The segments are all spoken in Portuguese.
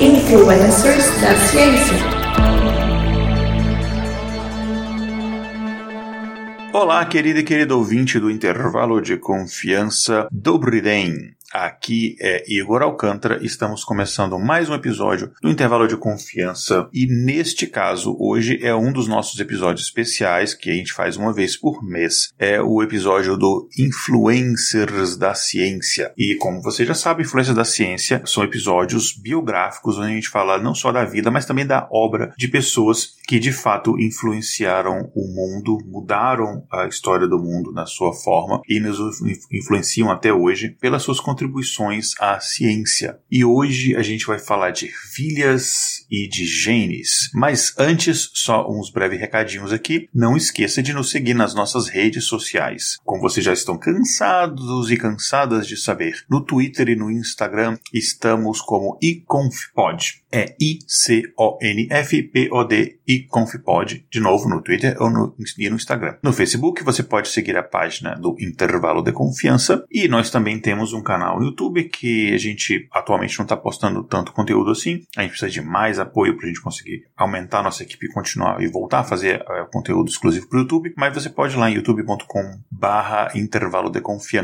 Influencers da Ciência. Olá, querido e querido ouvinte do intervalo de confiança Dobry Den. Aqui é Igor Alcântara, estamos começando mais um episódio do Intervalo de Confiança e neste caso, hoje é um dos nossos episódios especiais que a gente faz uma vez por mês. É o episódio do Influencers da Ciência. E como você já sabe, Influencers da Ciência são episódios biográficos onde a gente fala não só da vida, mas também da obra de pessoas que de fato influenciaram o mundo, mudaram a história do mundo na sua forma e nos influenciam até hoje pelas suas contribuições à ciência. E hoje a gente vai falar de ervilhas e de genes. Mas antes, só uns breves recadinhos aqui. Não esqueça de nos seguir nas nossas redes sociais. Como vocês já estão cansados e cansadas de saber, no Twitter e no Instagram estamos como iconfpod. É I-C-O-N-F-P-O-D iconfpod. De novo no Twitter ou no, e no Instagram. No Facebook você pode seguir a página do Intervalo de Confiança e nós também temos um canal canal no YouTube, que a gente atualmente não está postando tanto conteúdo assim. A gente precisa de mais apoio para a gente conseguir aumentar nossa equipe e continuar e voltar a fazer uh, conteúdo exclusivo para o YouTube. Mas você pode ir lá em youtube.com/barra intervalo de confiança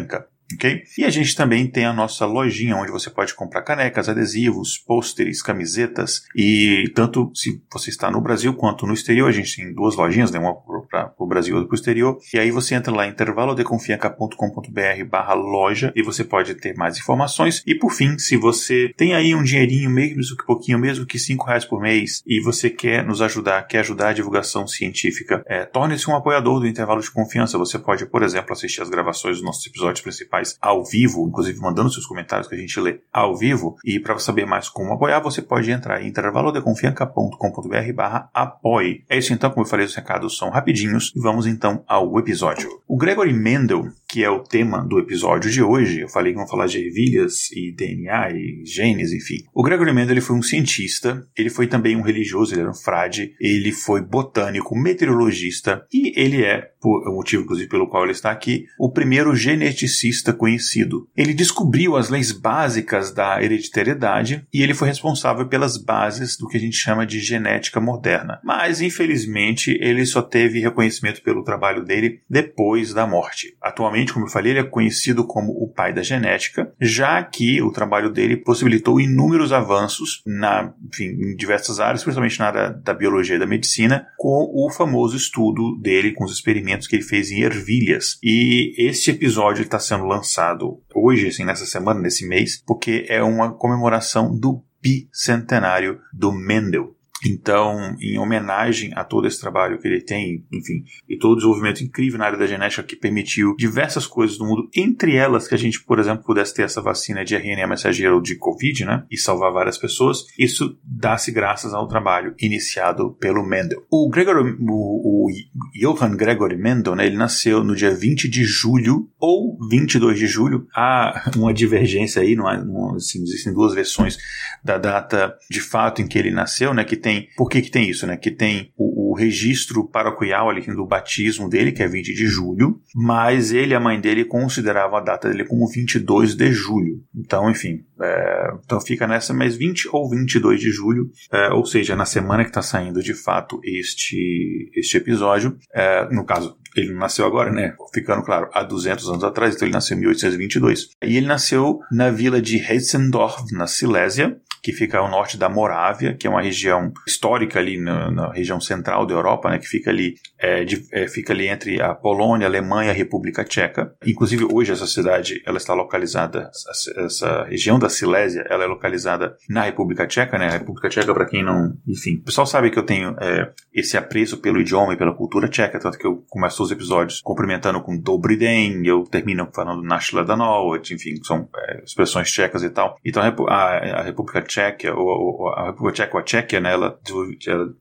ok? E a gente também tem a nossa lojinha onde você pode comprar canecas, adesivos, pôsteres, camisetas e tanto se você está no Brasil quanto no exterior, a gente tem duas lojinhas, né? uma para o Brasil e outra para o exterior. E aí você entra lá em intervalodeconfianca.com.br barra loja e você pode ter mais informações. E por fim, se você tem aí um dinheirinho, mesmo que pouquinho, mesmo que cinco reais por mês, e você quer nos ajudar, quer ajudar a divulgação científica, é, torne-se um apoiador do intervalo de confiança. Você pode, por exemplo, assistir as gravações dos nossos episódios principais ao vivo, inclusive mandando seus comentários que a gente lê ao vivo. E para saber mais como apoiar, você pode entrar em intervalodeconfianca.com.br barra apoie. É isso então, como eu falei, os recados são rapidinhos e vamos então ao episódio. O Gregory Mendel, que é o tema do episódio de hoje, eu falei que vamos falar de ervilhas e DNA e genes, enfim. O Gregory Mendel ele foi um cientista, ele foi também um religioso, ele era um frade, ele foi botânico, meteorologista e ele é, por o motivo inclusive pelo qual ele está aqui, o primeiro geneticista conhecido. Ele descobriu as leis básicas da hereditariedade e ele foi responsável pelas bases do que a gente chama de genética moderna. Mas, infelizmente, ele só teve reconhecimento pelo trabalho dele depois da morte. Atualmente, como eu falei, ele é conhecido como o pai da genética, já que o trabalho dele possibilitou inúmeros avanços na, enfim, em diversas áreas, principalmente na área da biologia e da medicina, com o famoso estudo dele, com os experimentos que ele fez em ervilhas. E este episódio está sendo lançado hoje, assim, nessa semana, nesse mês, porque é uma comemoração do bicentenário do Mendel. Então, em homenagem a todo esse trabalho que ele tem, enfim, e todo o desenvolvimento incrível na área da genética que permitiu diversas coisas no mundo, entre elas que a gente, por exemplo, pudesse ter essa vacina de RNA mensageiro de Covid, né, e salvar várias pessoas, isso dá-se graças ao trabalho iniciado pelo Mendel. O Gregory, o, o Johann Gregory Mendel, né, ele nasceu no dia 20 de julho ou 22 de julho. Há uma divergência aí, não há, não, assim, existem duas versões da data de fato em que ele nasceu, né, que tem tem. Por que, que tem isso, né? Que tem o, o registro paroquial ali do batismo dele, que é 20 de julho, mas ele a mãe dele consideravam a data dele como 22 de julho. Então, enfim, é, então fica nessa, mas 20 ou 22 de julho, é, ou seja, na semana que está saindo de fato este, este episódio, é, no caso, ele não nasceu agora, né? Ficando claro, há 200 anos atrás, então ele nasceu em 1822. E ele nasceu na vila de Hetzendorf, na Silésia, que fica ao norte da Morávia, que é uma região histórica ali na, na região central da Europa, né, que fica ali, é, de, é, fica ali entre a Polônia, a Alemanha e a República Tcheca. Inclusive hoje essa cidade ela está localizada, essa, região da Silésia, ela é localizada na República Tcheca, né? A República Tcheca para quem não, enfim, o pessoal sabe que eu tenho é, esse apreço pelo idioma e pela cultura tcheca, tanto que eu começo os episódios cumprimentando com Dobry Den, eu termino falando Nashla Danowicz, enfim, são é, expressões tchecas e tal. Então a, a República Tcheca, ou, a República Tcheca, ou a Tchequia, né, ela,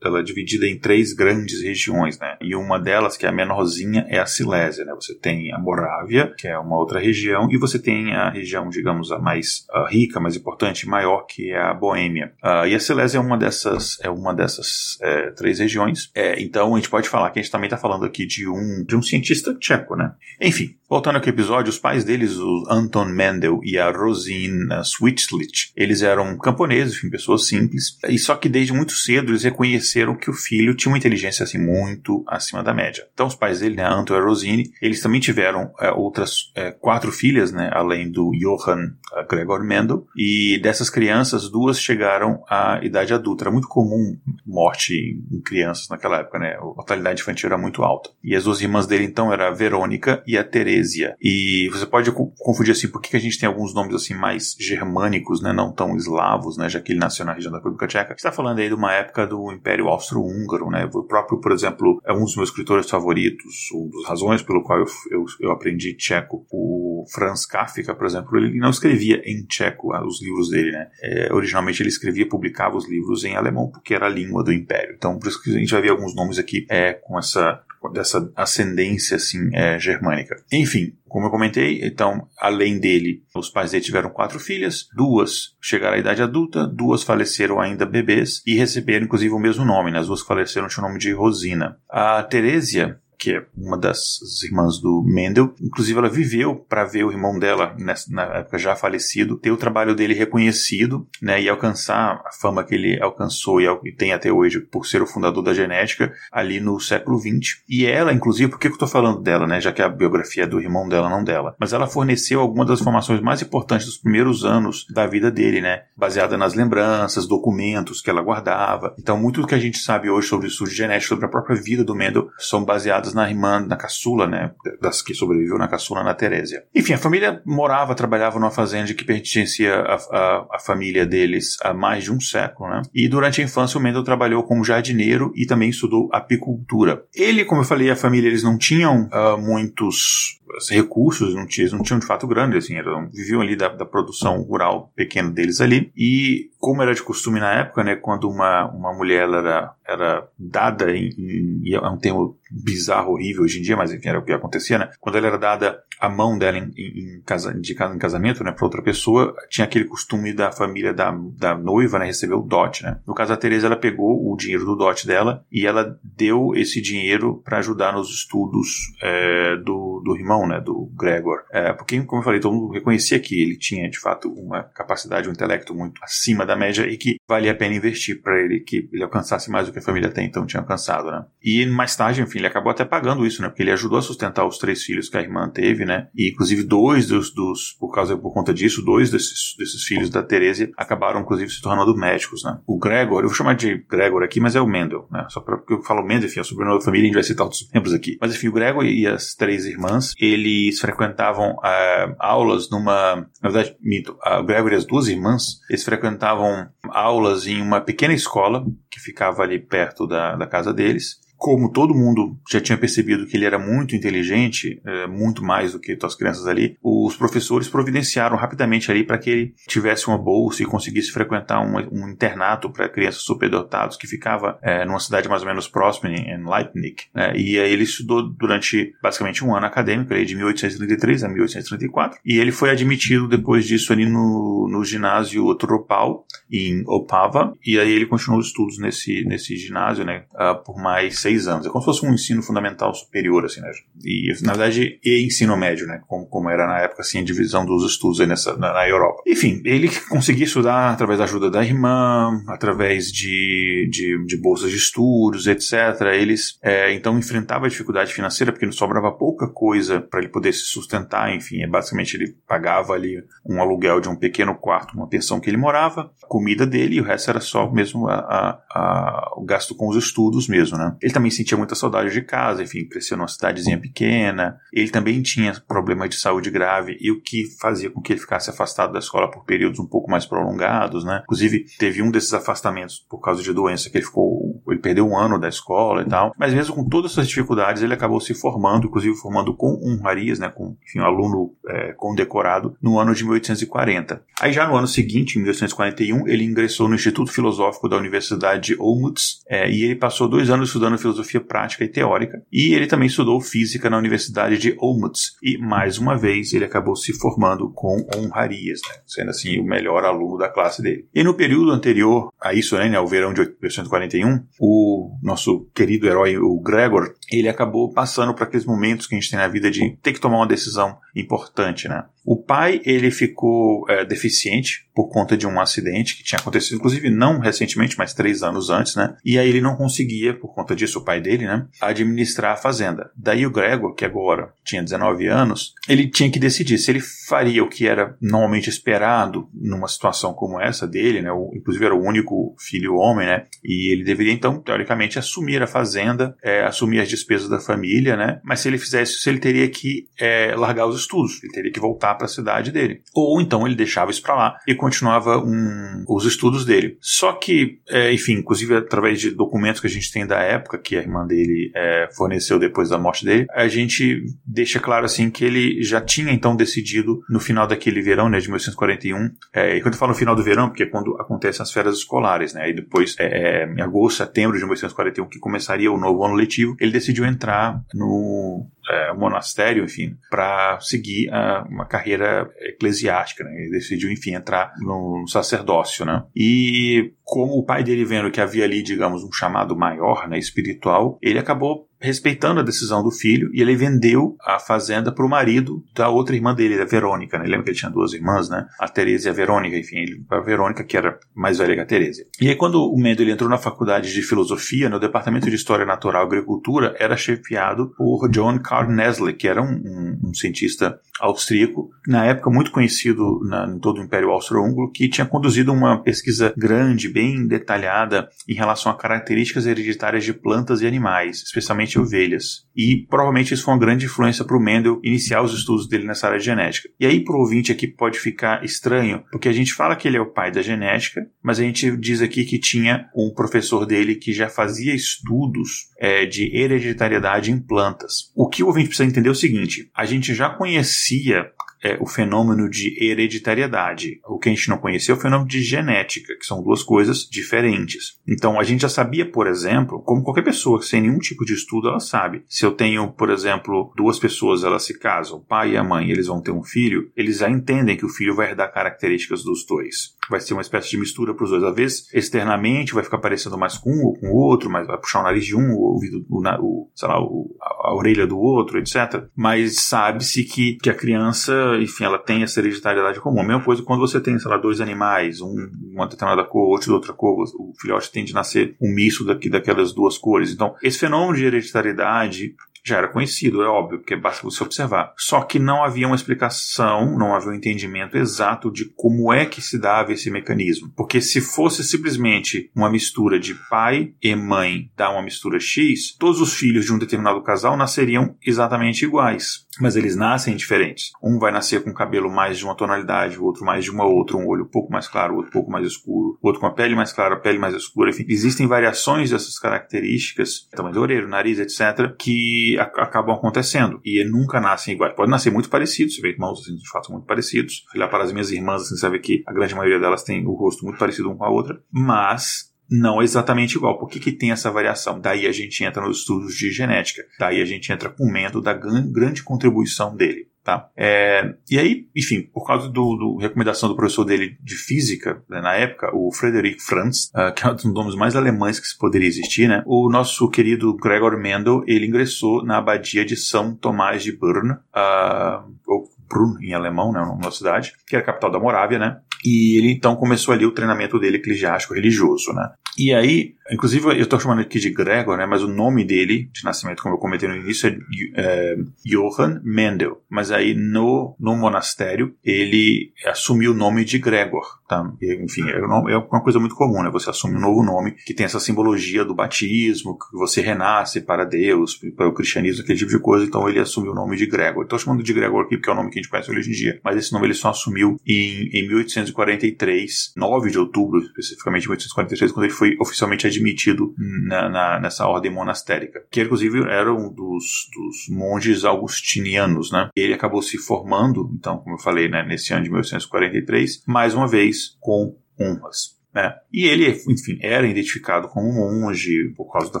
ela, é dividida em três grandes regiões, né, e uma delas, que é a menorzinha, é a Silésia, né, você tem a Morávia, que é uma outra região, e você tem a região, digamos, a mais rica, mais importante, maior, que é a Boêmia. Uh, e a Silésia é uma dessas, é uma dessas é, três regiões, é, então a gente pode falar que a gente também está falando aqui de um, de um cientista tcheco, né. Enfim, Voltando aqui ao episódio, os pais deles, o Anton Mendel e a Rosine Switchlich, eles eram camponeses, enfim, pessoas simples, e só que desde muito cedo eles reconheceram que o filho tinha uma inteligência assim muito acima da média. Então os pais dele, né, Anton e a Rosine, eles também tiveram é, outras é, quatro filhas, né, além do Johann Gregor Mendel, e dessas crianças, duas chegaram à idade adulta. Era muito comum morte em crianças naquela época, né? A mortalidade infantil era muito alta. E as duas irmãs dele, então, era a Verônica e a Teresia. E você pode confundir assim, por que a gente tem alguns nomes assim mais germânicos, né? Não tão eslavos, né? Já que ele nasceu na região da República Tcheca. está falando aí de uma época do Império Austro-Húngaro, né? O próprio, por exemplo, é um dos meus escritores favoritos, uma das razões pelo qual eu, eu, eu aprendi tcheco, o Franz Kafka, por exemplo, ele não escrevia em tcheco ah, os livros dele, né? É, originalmente ele escrevia, publicava os livros em alemão, porque era a língua do Império. Então, por isso que a gente vai ver alguns nomes aqui é, com essa dessa ascendência assim é, germânica. Enfim, como eu comentei, então, além dele, os pais dele tiveram quatro filhas, duas chegaram à idade adulta, duas faleceram ainda bebês e receberam inclusive o mesmo nome, né? as duas faleceram tinham o nome de Rosina. A Teresia que é uma das irmãs do Mendel. Inclusive, ela viveu para ver o irmão dela, nessa, na época já falecido, ter o trabalho dele reconhecido né, e alcançar a fama que ele alcançou e tem até hoje por ser o fundador da genética ali no século XX. E ela, inclusive, por que eu estou falando dela, né, já que a biografia é do irmão dela, não dela, mas ela forneceu algumas das informações mais importantes dos primeiros anos da vida dele, né, baseada nas lembranças, documentos que ela guardava. Então, muito do que a gente sabe hoje sobre o estudo genético, sobre a própria vida do Mendel, são baseados na irmã, na caçula, né? Das que sobreviveu na caçula, na Terésia. Enfim, a família morava, trabalhava numa fazenda que pertencia à família deles há mais de um século, né? E durante a infância o Mendel trabalhou como jardineiro e também estudou apicultura. Ele, como eu falei, a família eles não tinham uh, muitos recursos, não tinham, não tinham de fato grande, assim, eram, viviam ali da, da, produção rural pequena deles ali. E como era de costume na época, né, quando uma, uma mulher era, era dada em, é um termo bizarro, horrível hoje em dia, mas enfim, era o que acontecia, né? Quando ela era dada a mão dela em, em, casa, de, em casamento, né, para outra pessoa, tinha aquele costume da família da, da noiva, né, receber o dote, né? No caso da Teresa, ela pegou o dinheiro do dote dela e ela deu esse dinheiro para ajudar nos estudos é, do, do irmão, né, do Gregor. É, porque, como eu falei, todo mundo reconhecia que ele tinha, de fato, uma capacidade, um intelecto muito acima da média e que valia a pena investir para ele que ele alcançasse mais do que a família até então tinha alcançado, né? E mais tarde, enfim, ele acabou até pagando isso, né? Porque ele ajudou a sustentar os três filhos que a irmã teve, né? E inclusive dois dos, dos por causa por conta disso, dois desses, desses filhos da Teresa acabaram inclusive se tornando médicos, né? O Gregor, eu vou chamar de Gregor aqui, mas é o Mendel, né? Só porque eu falo Mendel, enfim, é o sobrenome da família, a gente vai citar outros membros aqui. Mas enfim, o Gregor e as três irmãs, eles frequentavam uh, aulas numa, na verdade, mito, o Gregor e as duas irmãs, eles frequentavam aulas em uma pequena escola que ficava ali perto da, da casa deles como todo mundo já tinha percebido que ele era muito inteligente, é, muito mais do que as crianças ali, os professores providenciaram rapidamente ali para que ele tivesse uma bolsa e conseguisse frequentar um, um internato para crianças superdotados que ficava é, numa cidade mais ou menos próxima, em Leipzig. Né? E aí ele estudou durante basicamente um ano acadêmico, ali, de 1833 a 1834, e ele foi admitido depois disso ali no, no ginásio Tropal, em Opava, e aí ele continuou os estudos nesse, nesse ginásio né, uh, por mais seis anos. É como se fosse um ensino fundamental superior, assim, né? E, na verdade, e ensino médio, né? Como, como era na época, assim, a divisão dos estudos aí nessa, na, na, Europa. Enfim, ele conseguia estudar através da ajuda da irmã, através de, de, de bolsas de estudos, etc. Eles, é, então, enfrentava dificuldade financeira porque não sobrava pouca coisa para ele poder se sustentar, enfim. É, basicamente, ele pagava ali um aluguel de um pequeno quarto, uma pensão que ele morava, comida dele e o resto era só mesmo a, a, a, o gasto com os estudos mesmo, né? Ele também sentia muita saudade de casa, enfim, cresceu numa cidadezinha pequena. Ele também tinha problemas de saúde grave e o que fazia com que ele ficasse afastado da escola por períodos um pouco mais prolongados, né? Inclusive, teve um desses afastamentos por causa de doença que ele ficou, perdeu um ano da escola e tal. Mas mesmo com todas essas dificuldades, ele acabou se formando, inclusive formando com honrarias, né? Com, enfim, um aluno é, condecorado no ano de 1840. Aí já no ano seguinte, em 1841, ele ingressou no Instituto Filosófico da Universidade de Olmutz é, e ele passou dois anos estudando filosofia prática e teórica, e ele também estudou física na Universidade de Olmutz, e mais uma vez ele acabou se formando com honrarias, né, sendo assim o melhor aluno da classe dele. E no período anterior a isso, né, ao verão de 1841, o o nosso querido herói, o Gregor, ele acabou passando por aqueles momentos que a gente tem na vida de ter que tomar uma decisão importante, né? O pai, ele ficou é, deficiente por conta de um acidente que tinha acontecido, inclusive não recentemente, mas três anos antes, né? E aí ele não conseguia, por conta disso, o pai dele, né? Administrar a fazenda. Daí o Gregor, que agora tinha 19 anos, ele tinha que decidir se ele faria o que era normalmente esperado numa situação como essa dele, né? O, inclusive era o único filho homem, né? E ele deveria, então, teoricamente, assumir a fazenda, é, assumir as despesas da família, né? Mas se ele fizesse isso, ele teria que é, largar os estudos, ele teria que voltar para a cidade dele. Ou então ele deixava isso para lá e continuava um, os estudos dele. Só que, é, enfim, inclusive através de documentos que a gente tem da época que a irmã dele é, forneceu depois da morte dele, a gente deixa claro assim que ele já tinha então decidido no final daquele verão, né, de 1941. É, e quando eu falo no final do verão, porque é quando acontecem as férias escolares, né, e depois é, é, em agosto, setembro de 1941 que começaria o novo ano letivo, ele decidiu entrar no é, monastério, enfim, para seguir uh, uma carreira eclesiástica. Né? Ele decidiu, enfim, entrar no sacerdócio. Né? E como o pai dele vendo que havia ali, digamos, um chamado maior, né, espiritual, ele acabou respeitando a decisão do filho e ele vendeu a fazenda para o marido da outra irmã dele, a Verônica. Né? Lembra que ele tinha duas irmãs, né? A Teresa e a Verônica, enfim, a Verônica que era mais velha que a Teresa. E aí quando o Mendel entrou na faculdade de filosofia, no departamento de História Natural e Agricultura, era chefiado por John Carl Nestle, que era um, um, um cientista austríaco, na época muito conhecido na, em todo o Império Austro-Húngaro, que tinha conduzido uma pesquisa grande, bem detalhada, em relação a características hereditárias de plantas e animais, especialmente ovelhas. E provavelmente isso foi uma grande influência para o Mendel iniciar os estudos dele nessa área de genética. E aí, para o ouvinte aqui, pode ficar estranho, porque a gente fala que ele é o pai da genética, mas a gente diz aqui que tinha um professor dele que já fazia estudos é, de hereditariedade em plantas. O que o ouvinte precisa entender é o seguinte: a gente já conhecia é, o fenômeno de hereditariedade. O que a gente não conhecia é o fenômeno de genética, que são duas coisas diferentes. Então, a gente já sabia, por exemplo, como qualquer pessoa sem nenhum tipo de estudo, ela sabe. Se eu tenho, por exemplo, duas pessoas, elas se casam, o pai e a mãe, eles vão ter um filho, eles já entendem que o filho vai herdar características dos dois. Vai ser uma espécie de mistura para os dois. Às vezes, externamente, vai ficar parecendo mais com um ou com o outro, mas vai puxar o nariz de um, o ouvido, o, o sei lá, o, a, a orelha do outro, etc. Mas sabe-se que, que a criança enfim, ela tem essa hereditariedade comum. A mesma coisa quando você tem, sei lá, dois animais, um uma determinada cor, outro de outra cor, o filhote tende a nascer um misto daqui, daquelas duas cores. Então, esse fenômeno de hereditariedade já era conhecido, é óbvio, porque basta você observar. Só que não havia uma explicação, não havia um entendimento exato de como é que se dava esse mecanismo. Porque se fosse simplesmente uma mistura de pai e mãe dar uma mistura X, todos os filhos de um determinado casal nasceriam exatamente iguais. Mas eles nascem diferentes. Um vai nascer com cabelo mais de uma tonalidade, o outro mais de uma outra, um olho um pouco mais claro, outro um pouco mais escuro, outro com a pele mais clara, a pele mais escura. Enfim, existem variações dessas características, tamanho do orelha, nariz, etc., que acabam acontecendo. E nunca nascem iguais. Pode nascer muito parecidos, você vê irmãos assim, de fato muito parecidos. Olhar para as minhas irmãs, assim, você vê que a grande maioria delas tem o rosto muito parecido uma com a outra. Mas não exatamente igual. Por que, que tem essa variação? Daí a gente entra nos estudos de genética. Daí a gente entra com o Mendo da grande contribuição dele. Tá? É, e aí, enfim, por causa do, recomendação do professor dele de física, né, na época, o Frederick Franz, uh, que é um dos nomes mais alemães que poderia existir, né? O nosso querido Gregor Mendel, ele ingressou na abadia de São Tomás de Brno, uh, ou Brunn em alemão, né, uma cidade, que é a capital da Morávia, né? E ele então começou ali o treinamento dele eclesiástico religioso, né? E aí, inclusive eu estou chamando aqui de Gregor, né? Mas o nome dele de nascimento, como eu comentei no início, é, é Johann Mendel. Mas aí no, no monastério ele assumiu o nome de Gregor, tá? Enfim, é, é uma coisa muito comum, né? Você assume um novo nome que tem essa simbologia do batismo, que você renasce para Deus, para o cristianismo, aquele tipo de coisa. Então ele assumiu o nome de Gregor. Estou chamando de Gregor aqui porque é o nome que a gente conhece hoje em dia. Mas esse nome ele só assumiu em, em 1843, 9 de outubro, especificamente 1843, quando ele foi oficialmente admitido na, na, nessa ordem monastérica, que inclusive era um dos, dos monges augustinianos, né? Ele acabou se formando, então, como eu falei, né, nesse ano de 1843, mais uma vez com honras. Né? E ele, enfim, era identificado como monge por causa da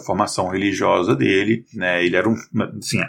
formação religiosa dele. Né? Ele era um, assim,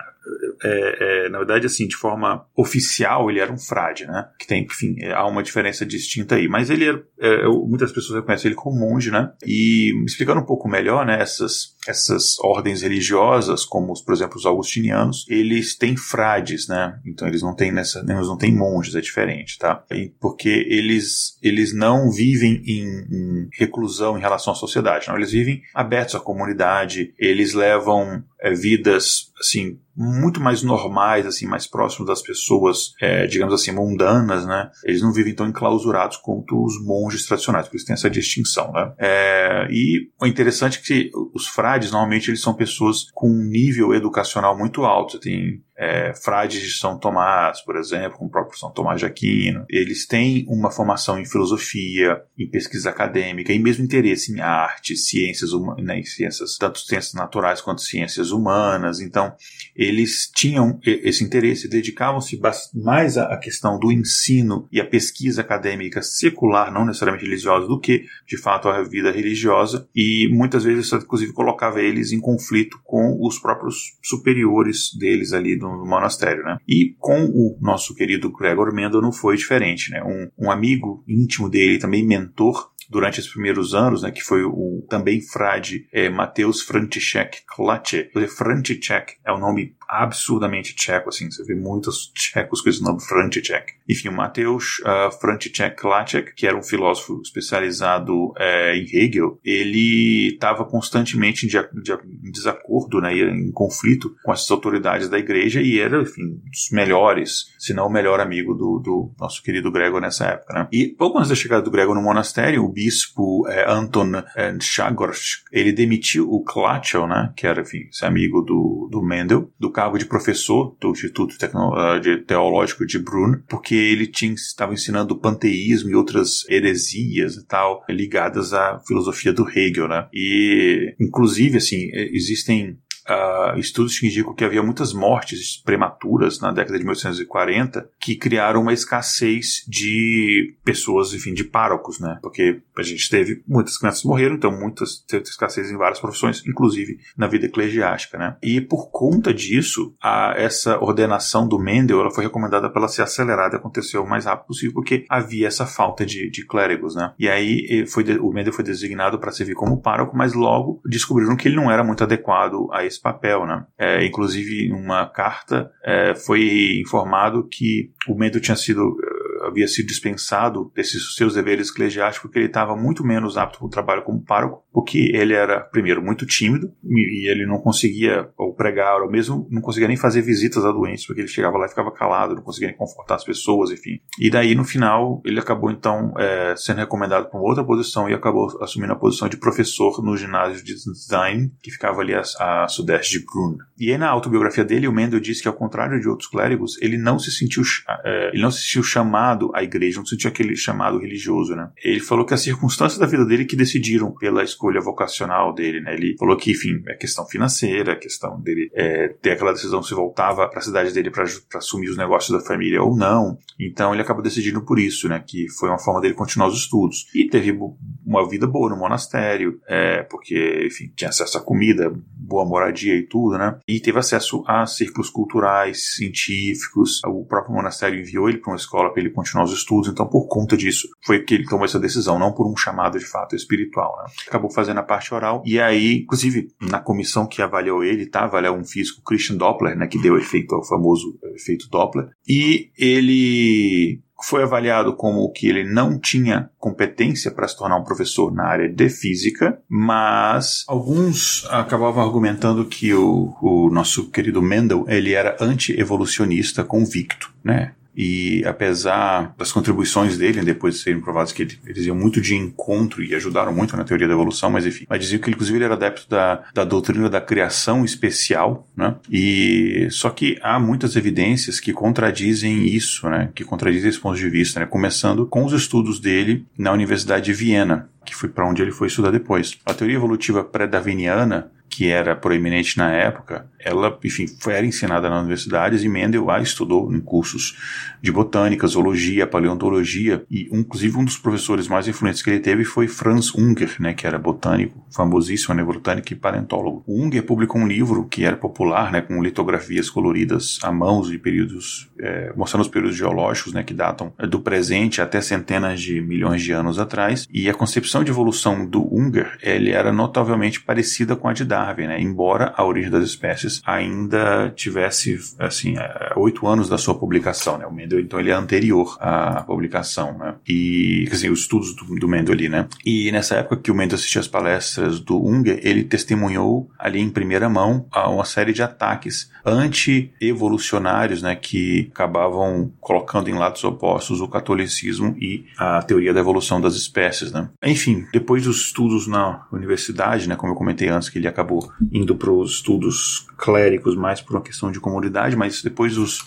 é, é, na verdade, assim, de forma oficial, ele era um frade, né? Que tem, enfim, é, há uma diferença distinta aí. Mas ele era, é, muitas pessoas reconhecem ele como monge, né? E explicando um pouco melhor, né? Essas, essas ordens religiosas, como, por exemplo, os augustinianos, eles têm frades, né? Então eles não têm nessa, eles não têm monges, é diferente, tá? Porque eles, eles não vivem em, em reclusão em relação à sociedade, não? Eles vivem abertos à comunidade, eles levam é, vidas assim muito mais normais, assim, mais próximos das pessoas, é, digamos assim, mundanas, né? Eles não vivem tão enclausurados quanto os monges tradicionais, por isso tem essa distinção, né? É, e o interessante é que os frades, normalmente, eles são pessoas com um nível educacional muito alto. Tem é, frades de São Tomás, por exemplo, como o próprio São Tomás de Aquino, eles têm uma formação em filosofia, em pesquisa acadêmica e mesmo interesse em arte, ciências, né, ciências tanto ciências naturais quanto ciências humanas. Então, eles tinham esse interesse, dedicavam-se mais à questão do ensino e à pesquisa acadêmica secular, não necessariamente religiosa, do que, de fato, a vida religiosa. E muitas vezes isso, inclusive, colocava eles em conflito com os próprios superiores deles ali no, monastério, né? E com o nosso querido Gregor Mendel não foi diferente, né? Um, um amigo íntimo dele, também mentor, durante os primeiros anos, né, que foi o também frade é, Mateus František Klache. František é o nome absurdamente tcheco, assim, você vê muitos tchecos com esse nome František. Enfim, o Mateus uh, František Klaček, que era um filósofo especializado uh, em Hegel, ele estava constantemente em, em desacordo, né, em conflito com essas autoridades da igreja e era, enfim, dos melhores, se não o melhor amigo do, do nosso querido Gregor nessa época, né. E pouco antes da chegada do Gregor no monastério, o bispo uh, Anton uh, ele demitiu o Klačel, né, que era, enfim, esse amigo do, do Mendel, do cargo de professor do Instituto ah, Teológico de Brunn, porque ele tinha, estava ensinando panteísmo e outras heresias e tal, ligadas à filosofia do Hegel, né? E, inclusive, assim, existem uh, estudos que indicam que havia muitas mortes prematuras na década de 1840 que criaram uma escassez de pessoas, enfim, de párocos, né? Porque a gente teve muitas crianças morreram, então muitas teve escassez em várias profissões, inclusive na vida eclesiástica, né? E por conta disso, a, essa ordenação do Mendel ela foi recomendada para ser acelerada e aconteceu o mais rápido possível porque havia essa falta de, de clérigos, né? E aí foi de, o Mendel foi designado para servir como pároco, mas logo descobriram que ele não era muito adequado a esse papel, né? É, inclusive, em uma carta é, foi informado que o Mendo tinha sido havia sido dispensado desses seus deveres eclesiásticos porque ele estava muito menos apto para o trabalho como pároco, porque ele era, primeiro, muito tímido e ele não conseguia ou pregar, ou mesmo não conseguia nem fazer visitas a doentes, porque ele chegava lá e ficava calado, não conseguia nem confortar as pessoas, enfim. E daí, no final, ele acabou, então, é, sendo recomendado para uma outra posição e acabou assumindo a posição de professor no ginásio de Design, que ficava ali a, a sudeste de Brunn. E aí, na autobiografia dele, o Mendel disse que, ao contrário de outros clérigos, ele não se sentiu, é, ele não se sentiu chamado chamado à igreja, não sentia aquele chamado religioso, né? Ele falou que as circunstâncias da vida dele que decidiram pela escolha vocacional dele, né? Ele falou que, enfim, é questão financeira, a questão dele é, ter aquela decisão se voltava para a cidade dele para assumir os negócios da família ou não. Então ele acabou decidindo por isso, né? Que foi uma forma dele continuar os estudos. E teve uma vida boa no monastério, é, porque, enfim, tinha acesso à comida, boa moradia e tudo, né? E teve acesso a círculos culturais, científicos. O próprio monastério enviou ele para uma escola para ele continuar os estudos, então por conta disso foi que ele tomou essa decisão, não por um chamado de fato espiritual. Né? Acabou fazendo a parte oral e aí, inclusive, na comissão que avaliou ele, tá, avaliou um físico Christian Doppler, né, que deu efeito ao famoso efeito Doppler, e ele foi avaliado como que ele não tinha competência para se tornar um professor na área de física, mas alguns acabavam argumentando que o, o nosso querido Mendel ele era anti-evolucionista convicto, né? E apesar das contribuições dele, depois de serem provados que eles iam muito de encontro e ajudaram muito na teoria da evolução, mas enfim, mas diziam que inclusive ele era adepto da, da doutrina da criação especial, né? E só que há muitas evidências que contradizem isso, né? Que contradizem esse ponto de vista, né? Começando com os estudos dele na Universidade de Viena, que foi para onde ele foi estudar depois. A teoria evolutiva pré-darwiniana que era proeminente na época, ela, enfim, foi, era ensinada nas universidades e Mendel a estudou em cursos de botânica, zoologia, paleontologia e, inclusive, um dos professores mais influentes que ele teve foi Franz Unger, né, que era botânico, famosíssimo, né, botânico e paleontólogo. O Unger publicou um livro que era popular, né, com litografias coloridas à mão de períodos, é, mostrando os períodos geológicos, né, que datam do presente até centenas de milhões de anos atrás. E a concepção de evolução do Unger, ele era notavelmente parecida com a de Darwin, né, embora a origem das espécies ainda tivesse, assim, é, oito anos da sua publicação, né, o Mendel, então ele é anterior à publicação, né, e, quer dizer, os estudos do, do Mendel ali, né, e nessa época que o Mendel assistia as palestras do Unger, ele testemunhou ali em primeira mão uma série de ataques anti-evolucionários, né, que acabavam colocando em lados opostos o catolicismo e a teoria da evolução das espécies, né. Enfim, depois dos estudos na universidade, né, como eu comentei antes, que ele acabou indo para os estudos clérigos mais por uma questão de comunidade, mas depois dos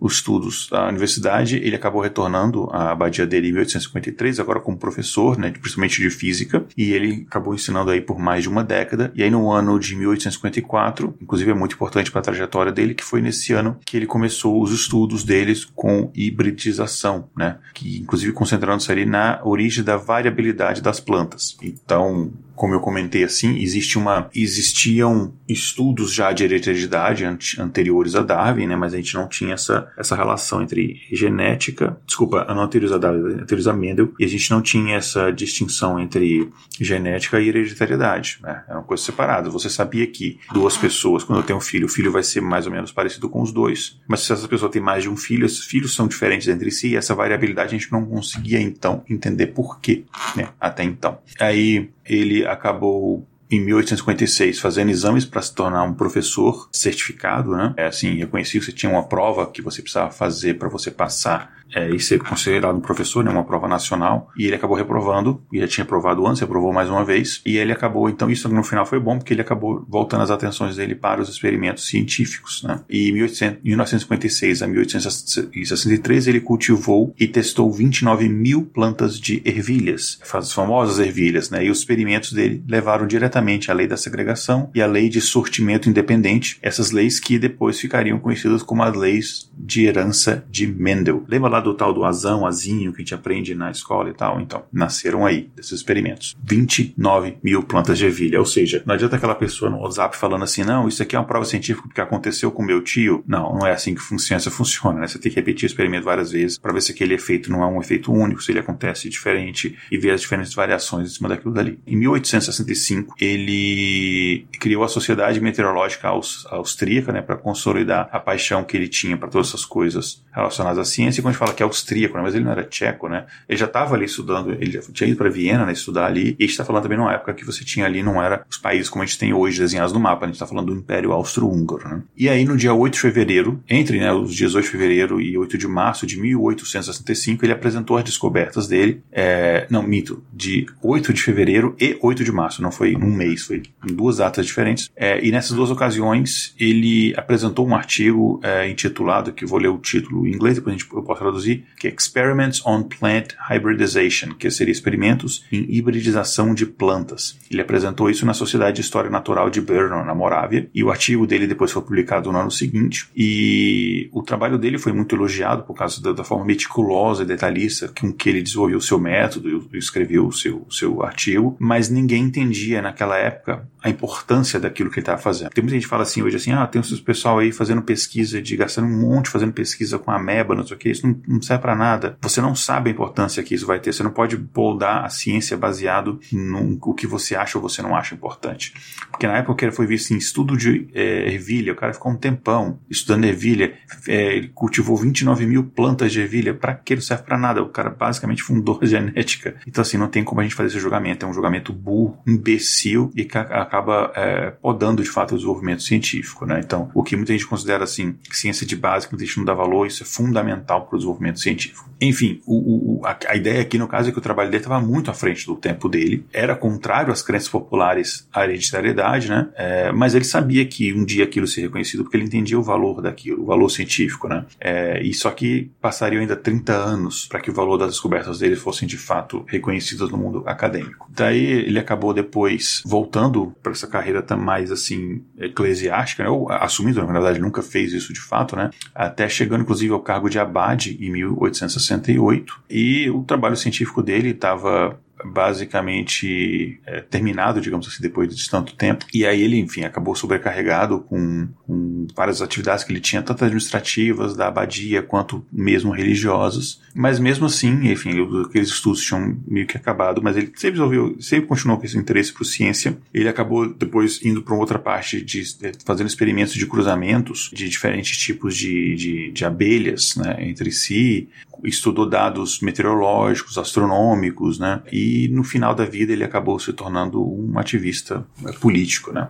os estudos da universidade, ele acabou retornando à abadia dele em 1853, agora como professor, né, principalmente de física, e ele acabou ensinando aí por mais de uma década. E aí no ano de 1854, inclusive é muito importante para a trajetória dele, que foi nesse ano que ele começou os estudos deles com hibridização, né, que inclusive concentrando-se ali na origem da variabilidade das plantas. Então, como eu comentei assim, existe uma, existiam estudos já de hereditariedade anteriores a Darwin, né, mas a gente não tinha essa, essa relação entre genética, desculpa, não anteriores a Darwin, anteriores a Mendel, e a gente não tinha essa distinção entre genética e hereditariedade, né, eram coisas separadas. Você sabia que duas pessoas, quando eu tenho um filho, o filho vai ser mais ou menos parecido com os dois, mas se essa pessoa tem mais de um filho, esses filhos são diferentes entre si, e essa variabilidade a gente não conseguia então entender por quê, né, até então. Aí ele acabou em 1856 fazendo exames para se tornar um professor certificado, né? É assim, reconhecido, você tinha uma prova que você precisava fazer para você passar é, e ser considerado um professor, né, uma prova nacional, e ele acabou reprovando, e já tinha provado antes, reprovou mais uma vez, e ele acabou, então isso no final foi bom, porque ele acabou voltando as atenções dele para os experimentos científicos, né, e em 1956 a 1863 ele cultivou e testou 29 mil plantas de ervilhas, as famosas ervilhas, né, e os experimentos dele levaram diretamente à lei da segregação e à lei de sortimento independente, essas leis que depois ficariam conhecidas como as leis de herança de Mendel. Lembra lá do tal do azão, azinho que a gente aprende na escola e tal. Então, nasceram aí desses experimentos. 29 mil plantas de ervilha. Ou seja, não adianta aquela pessoa no WhatsApp falando assim, não, isso aqui é uma prova científica porque aconteceu com meu tio. Não, não é assim que funciona, funciona, né? Você tem que repetir o experimento várias vezes para ver se aquele efeito não é um efeito único, se ele acontece diferente e ver as diferentes variações em cima daquilo dali. Em 1865, ele criou a Sociedade Meteorológica Austríaca, né, para consolidar a paixão que ele tinha para todas essas coisas relacionadas à ciência. E quando a gente fala que é austríaco, né? mas ele não era tcheco, né? Ele já estava ali estudando, ele já tinha ido para Viena, né, estudar ali, e a gente está falando também numa época que você tinha ali, não era os países como a gente tem hoje desenhados no mapa, a gente está falando do Império Austro-Húngaro, né? E aí no dia 8 de fevereiro, entre né, os dias 8 de fevereiro e 8 de março de 1865, ele apresentou as descobertas dele, é, não, mito, de 8 de fevereiro e 8 de março, não foi um mês, foi em duas datas diferentes, é, e nessas duas ocasiões ele apresentou um artigo é, intitulado, que vou ler o título em inglês, depois a gente, eu posso traduzir, que é Experiments on Plant Hybridization, que seria experimentos em hibridização de plantas. Ele apresentou isso na Sociedade de História Natural de Brno, na Morávia, e o artigo dele depois foi publicado no ano seguinte, e o trabalho dele foi muito elogiado por causa da, da forma meticulosa e detalhista com que ele desenvolveu o seu método e escreveu o seu, o seu artigo, mas ninguém entendia naquela época a importância daquilo que ele estava fazendo. Tem muita gente que fala assim hoje assim, ah, tem esse pessoal aí fazendo pesquisa de gastando um monte fazendo pesquisa com ameba, não sei o que, isso não, não serve para nada. Você não sabe a importância que isso vai ter. Você não pode moldar a ciência baseado no que você acha ou você não acha importante. Porque na época foi visto em estudo de é, ervilha, o cara ficou um tempão estudando ervilha, é, ele cultivou 29 mil plantas de ervilha. Para que não serve para nada? O cara basicamente fundou a genética. Então assim, não tem como a gente fazer esse julgamento. É um julgamento burro, imbecil e acaba é, podando de fato o desenvolvimento científico, né? Então, o que muita gente considera assim ciência de base, que muita gente não dá valor, isso é fundamental para o desenvolvimento desenvolvimento científico. Enfim, o, o, a, a, ideia aqui no caso é que o trabalho dele estava muito à frente do tempo dele, era contrário às crenças populares à hereditariedade, né? É, mas ele sabia que um dia aquilo seria reconhecido porque ele entendia o valor daquilo, o valor científico, né? É, e só que passariam ainda 30 anos para que o valor das descobertas dele fossem de fato reconhecidas no mundo acadêmico. Daí ele acabou depois voltando para essa carreira mais assim eclesiástica, né? ou assumindo, na verdade, nunca fez isso de fato, né? Até chegando inclusive ao cargo de abade em 1868. E o trabalho científico dele estava basicamente é, terminado, digamos assim, depois de tanto tempo. E aí ele, enfim, acabou sobrecarregado com, com, várias atividades que ele tinha, tanto administrativas, da abadia, quanto mesmo religiosas. Mas mesmo assim, enfim, aqueles estudos tinham meio que acabado, mas ele sempre resolveu, sempre continuou com esse interesse por ciência. Ele acabou depois indo para outra parte de, de fazendo experimentos de cruzamentos de diferentes tipos de, de, de abelhas, né, entre si, estudou dados meteorológicos, astronômicos, né? E no final da vida ele acabou se tornando um ativista né, político, né?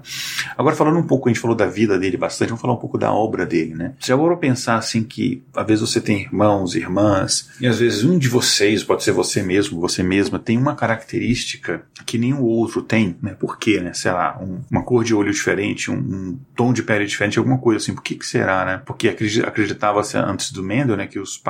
Agora falando um pouco, a gente falou da vida dele bastante, vamos falar um pouco da obra dele, né? Já vou pensar assim que às vezes você tem irmãos, irmãs, e às vezes um de vocês, pode ser você mesmo, você mesma, tem uma característica que nenhum outro tem, né? Por quê, né? Sei lá, um, uma cor de olho diferente, um, um, tom de pele diferente, alguma coisa assim. Por que que será, né? Porque acreditava-se antes do Mendel, né, que os,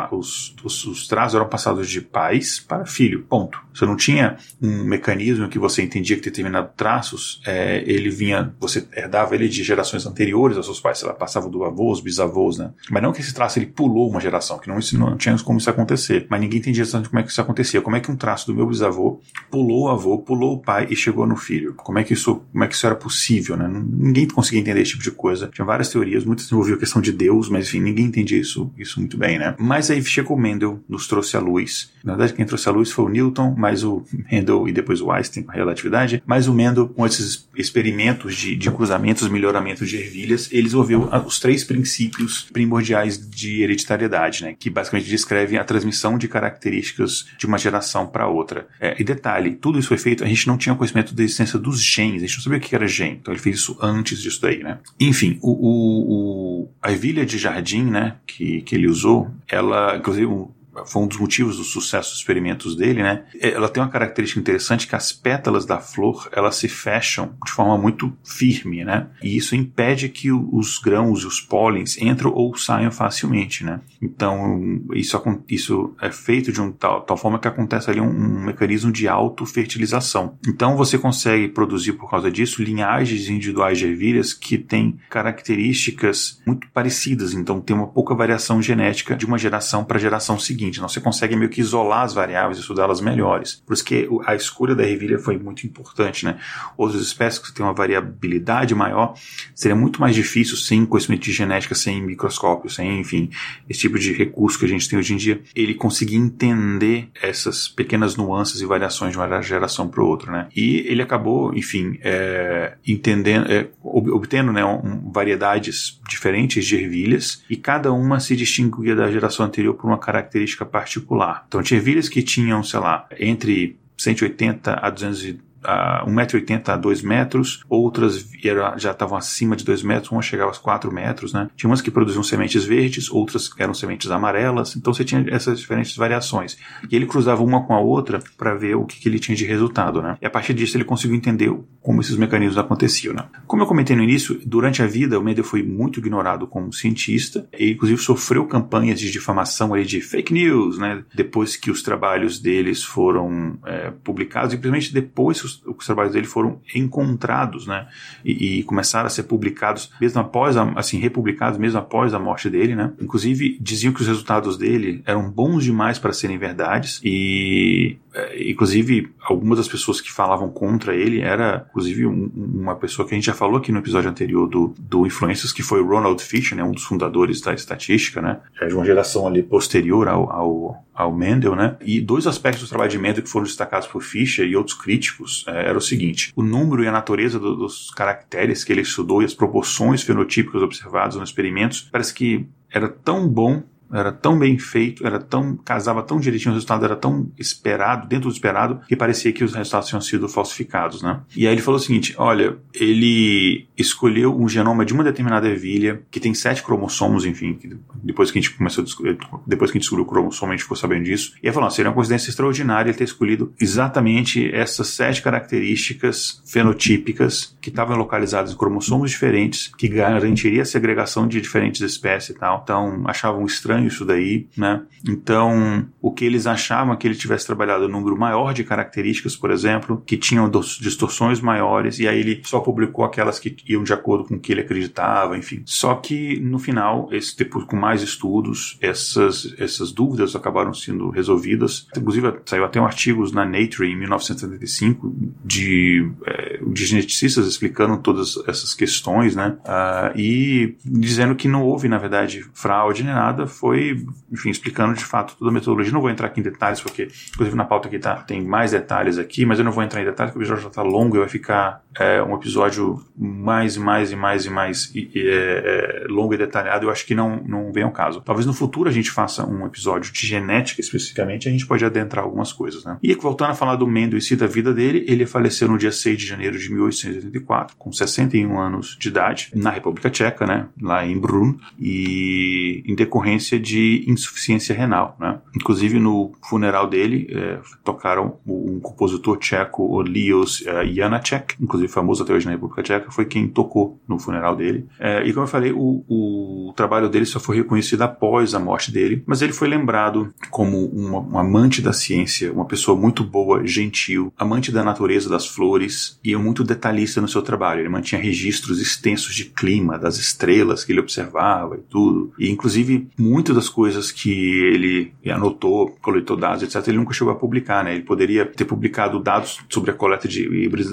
os os, os traços eram passados de pais para filho, ponto. Você não tinha um mecanismo que você entendia que determinados traços, é, ele vinha, você herdava ele de gerações anteriores aos seus pais, sei lá, passava do avô, os bisavôs, né? Mas não que esse traço ele pulou uma geração, que não, não tinha como isso acontecer. Mas ninguém entendia exatamente como é que isso acontecia. Como é que um traço do meu bisavô pulou o avô, pulou o pai e chegou no filho? Como é que isso, como é que isso era possível, né? Ninguém conseguia entender esse tipo de coisa. Tinha várias teorias, muitas envolviam a questão de Deus, mas enfim, ninguém entendia isso, isso muito bem, né? Mas aí chegou o Mendel nos trouxe a luz. Na verdade, quem trouxe a luz foi o Newton, mas o Mendel e depois o Einstein com a relatividade, mas o Mendel com esses experimentos de, de cruzamentos, melhoramentos de ervilhas, ele desenvolveu os três princípios primordiais de hereditariedade, né, que basicamente descrevem a transmissão de características de uma geração para outra. É, e detalhe, tudo isso foi feito, a gente não tinha conhecimento da existência dos genes, a gente não sabia o que era gene, então ele fez isso antes disso daí, né. Enfim, o, o, o a ervilha de jardim, né, que, que ele usou, ela, inclusive, foi um dos motivos do sucesso dos experimentos dele, né? É, ela tem uma característica interessante que as pétalas da flor, elas se fecham de forma muito firme, né? E isso impede que os grãos e os pólens entram ou saiam facilmente, né? Então, isso, isso é feito de um tal, tal forma que acontece ali um, um mecanismo de autofertilização. Então, você consegue produzir, por causa disso, linhagens individuais de ervilhas que têm características muito parecidas. Então, tem uma pouca variação genética de uma geração para a geração seguinte seguinte, não, você consegue meio que isolar as variáveis e estudá-las melhores. Por isso que a escolha da ervilha foi muito importante, né? Outras espécies que têm uma variabilidade maior, seria muito mais difícil sem conhecimento de genética, sem microscópio, sem, enfim, esse tipo de recurso que a gente tem hoje em dia, ele conseguir entender essas pequenas nuances e variações de uma geração para outra, né? E ele acabou, enfim, é, entendendo, é, obtendo né, um, variedades diferentes de ervilhas e cada uma se distinguia da geração anterior por uma característica particular. Então tinha ervilhas que tinham, sei lá, entre 180 a 200 a 1,80m a 2 metros, outras já estavam acima de 2 metros, uma chegava aos 4 metros, né? Tinha umas que produziam sementes verdes, outras eram sementes amarelas, então você tinha essas diferentes variações. E ele cruzava uma com a outra para ver o que, que, ele tinha de resultado, né? E a partir disso ele conseguiu entender como esses mecanismos aconteciam, né? Como eu comentei no início, durante a vida o Mendel foi muito ignorado como cientista, e inclusive sofreu campanhas de difamação ali de fake news, né? Depois que os trabalhos deles foram é, publicados, e principalmente depois que os, os trabalhos dele foram encontrados, né? E, e, começaram a ser publicados mesmo após, a, assim, republicados mesmo após a morte dele, né? Inclusive diziam que os resultados dele eram bons demais para serem verdades e, é, inclusive, algumas das pessoas que falavam contra ele era, inclusive, um, uma pessoa que a gente já falou aqui no episódio anterior do, do Influências, que foi Ronald Fisher, né? Um dos fundadores da estatística, né? É de uma geração ali posterior ao, ao ao Mendel, né? E dois aspectos do trabalho de Mendel que foram destacados por Fischer e outros críticos é, era o seguinte: o número e a natureza do, dos caracteres que ele estudou e as proporções fenotípicas observadas nos experimentos parece que era tão bom era tão bem feito, era tão casava tão direitinho, o resultado era tão esperado, dentro do esperado, que parecia que os resultados tinham sido falsificados, né? E aí ele falou o seguinte: olha, ele escolheu um genoma de uma determinada ervilha que tem sete cromossomos, enfim, depois que a gente começou a descobrir, depois que a gente descobriu o cromossomo, a gente ficou sabendo disso. E ele falou: seria uma coincidência extraordinária ele ter escolhido exatamente essas sete características fenotípicas que estavam localizadas em cromossomos diferentes, que garantiria a segregação de diferentes espécies e tal. Então, achavam estranho isso daí, né? Então, o que eles achavam que ele tivesse trabalhado um número maior de características, por exemplo, que tinham distorções maiores, e aí ele só publicou aquelas que iam de acordo com o que ele acreditava, enfim. Só que, no final, esse, depois, com mais estudos, essas, essas dúvidas acabaram sendo resolvidas. Inclusive, saiu até um artigo na Nature, em 1975, de, é, de geneticistas explicando todas essas questões, né? Uh, e dizendo que não houve, na verdade, fraude nem nada, foi, enfim, explicando de fato toda a metodologia. Não vou entrar aqui em detalhes, porque, inclusive, na pauta aqui tá, tem mais detalhes aqui, mas eu não vou entrar em detalhes, porque o episódio já está longo e vai ficar é, um episódio mais e mais e mais e mais é, é, longo e detalhado. Eu acho que não, não vem ao caso. Talvez no futuro a gente faça um episódio de genética especificamente, a gente pode adentrar algumas coisas, né? E voltando a falar do Mendel e si da vida dele, ele faleceu no dia 6 de janeiro de 1884, com 61 anos de idade, na República Tcheca, né? Lá em Brunn, e em decorrência de insuficiência renal, né? Inclusive no funeral dele é, tocaram um compositor tcheco, o Lios uh, Janacek, inclusive famoso até hoje na República Tcheca, foi quem tocou no funeral dele. É, e como eu falei, o, o, trabalho dele só foi reconhecido após a morte dele, mas ele foi lembrado como um amante da ciência, uma pessoa muito boa, gentil, amante da natureza, das flores e muito detalhista no seu trabalho. Ele mantinha registros extensos de clima, das estrelas que ele observava e tudo. E inclusive muitas das coisas que ele anotou, coletou dados, etc., ele nunca chegou a publicar, né? Ele poderia ter publicado dados sobre a coleta de,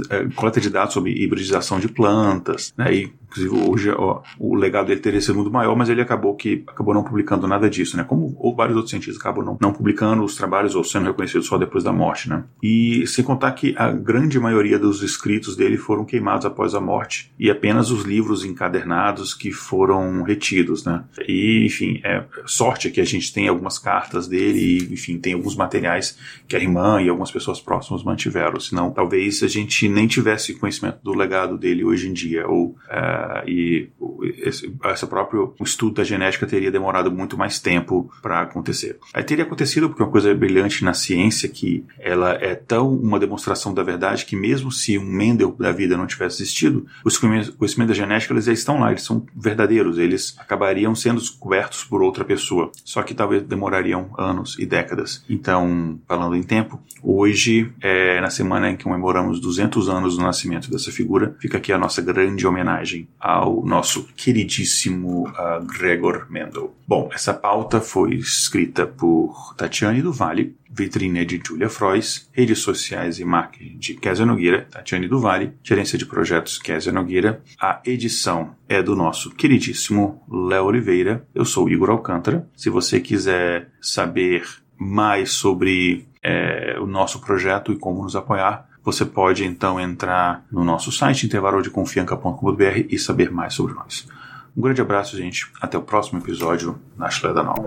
eh, coleta de dados sobre hibridização de plantas, né? E Inclusive, hoje ó, o legado dele teria sido muito maior, mas ele acabou que acabou não publicando nada disso, né? Como ou vários outros cientistas acabam não, não publicando os trabalhos ou sendo reconhecidos só depois da morte, né? E sem contar que a grande maioria dos escritos dele foram queimados após a morte e apenas os livros encadernados que foram retidos, né? E, enfim, é sorte que a gente tem algumas cartas dele e, enfim, tem alguns materiais que a irmã e algumas pessoas próximas mantiveram, senão talvez a gente nem tivesse conhecimento do legado dele hoje em dia, ou é, e esse, esse próprio estudo da genética teria demorado muito mais tempo para acontecer. Aí teria acontecido porque uma coisa brilhante na ciência que ela é tão uma demonstração da verdade que mesmo se um Mendel da vida não tivesse existido, os conhecimentos da genética eles já estão lá, eles são verdadeiros, eles acabariam sendo descobertos por outra pessoa, só que talvez demorariam anos e décadas. Então, falando em tempo, hoje, é, na semana em que comemoramos 200 anos do nascimento dessa figura, fica aqui a nossa grande homenagem ao nosso queridíssimo uh, Gregor Mendel. Bom, essa pauta foi escrita por Tatiane do Vale, vitrine de Julia Frois, redes sociais e marketing de Kézia Nogueira, Tatiane do Vale, gerência de projetos Kézia Nogueira. A edição é do nosso queridíssimo Léo Oliveira. Eu sou Igor Alcântara. Se você quiser saber mais sobre é, o nosso projeto e como nos apoiar, você pode então entrar no nosso site intervalodeconfianca.com.br e saber mais sobre nós. Um grande abraço, gente. Até o próximo episódio na Chile da Nova.